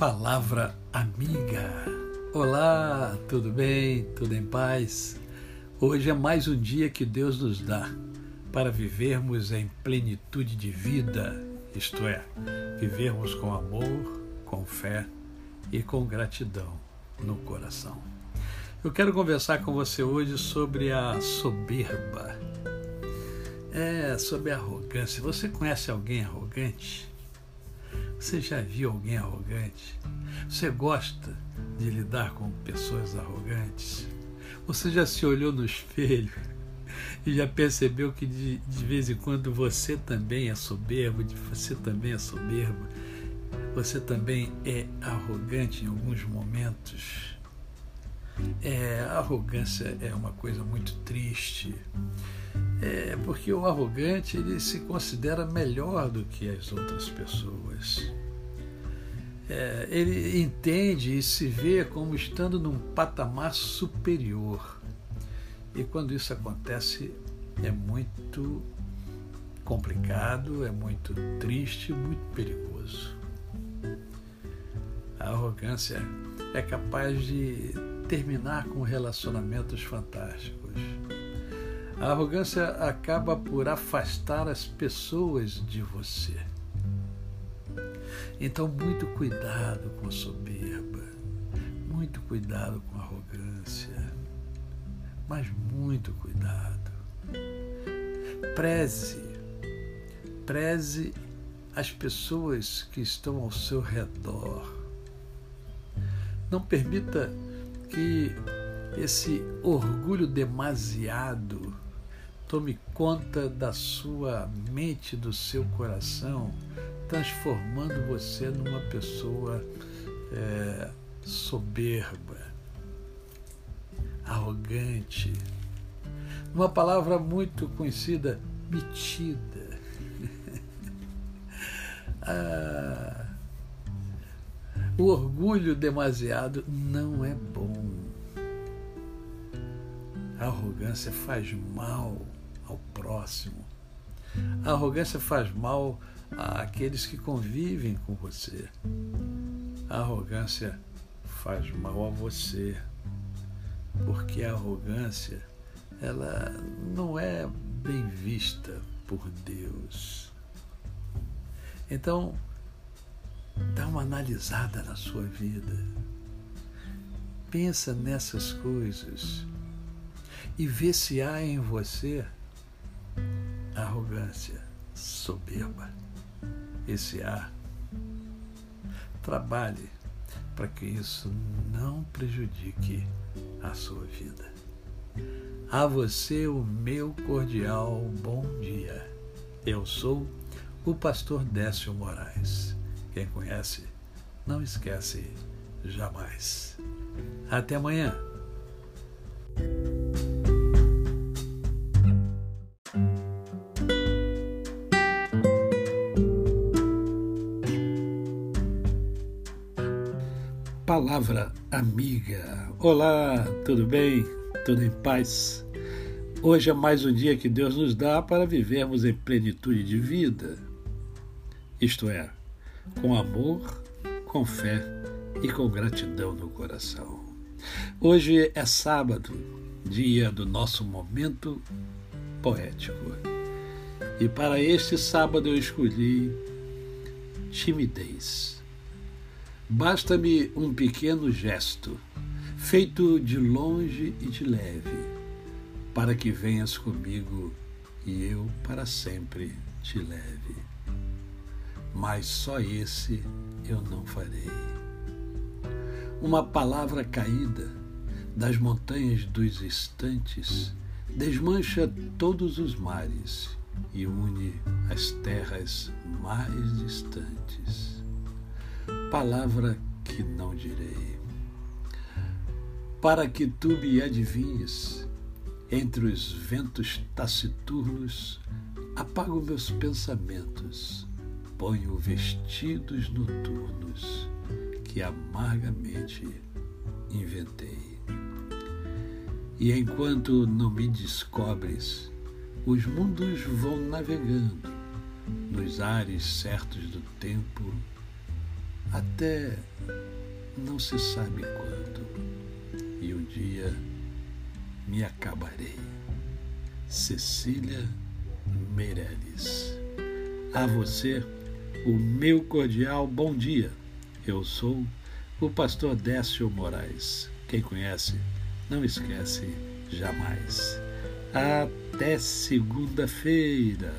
Palavra amiga. Olá, tudo bem? Tudo em paz? Hoje é mais um dia que Deus nos dá para vivermos em plenitude de vida, isto é, vivermos com amor, com fé e com gratidão no coração. Eu quero conversar com você hoje sobre a soberba. É, sobre a arrogância. Você conhece alguém arrogante? Você já viu alguém arrogante? Você gosta de lidar com pessoas arrogantes? Você já se olhou no espelho e já percebeu que de, de vez em quando você também é soberbo, você também é soberbo, você também é arrogante em alguns momentos? É, a arrogância é uma coisa muito triste, é, porque o arrogante ele se considera melhor do que as outras pessoas. É, ele entende e se vê como estando num patamar superior. E quando isso acontece, é muito complicado, é muito triste, muito perigoso. A arrogância é capaz de terminar com relacionamentos fantásticos. A arrogância acaba por afastar as pessoas de você. Então, muito cuidado com a soberba, muito cuidado com a arrogância, mas muito cuidado. Preze, preze as pessoas que estão ao seu redor. Não permita que esse orgulho demasiado tome conta da sua mente, do seu coração, transformando você numa pessoa é, soberba, arrogante. Uma palavra muito conhecida, metida. ah, o orgulho demasiado não é bom. A arrogância faz mal ao próximo. A arrogância faz mal àqueles que convivem com você. A arrogância faz mal a você, porque a arrogância ela não é bem vista por Deus. Então, Dá uma analisada na sua vida. Pensa nessas coisas e vê se há em você arrogância, soberba. Esse há. Trabalhe para que isso não prejudique a sua vida. A você o meu cordial bom dia. Eu sou o pastor Décio Moraes. Quem conhece, não esquece jamais. Até amanhã. Palavra amiga. Olá, tudo bem? Tudo em paz? Hoje é mais um dia que Deus nos dá para vivermos em plenitude de vida. Isto é, com amor, com fé e com gratidão no coração. Hoje é sábado, dia do nosso momento poético. E para este sábado eu escolhi timidez. Basta-me um pequeno gesto, feito de longe e de leve, para que venhas comigo e eu para sempre te leve mas só esse eu não farei. Uma palavra caída das montanhas dos instantes desmancha todos os mares e une as terras mais distantes. Palavra que não direi. Para que tu me adivinhes, entre os ventos taciturnos, apago meus pensamentos ponho vestidos noturnos que amargamente inventei. E enquanto não me descobres, os mundos vão navegando nos ares certos do tempo até não se sabe quando, e um dia me acabarei. Cecília Meirelles. A você, o meu cordial bom dia. Eu sou o pastor Décio Moraes. Quem conhece, não esquece jamais. Até segunda-feira.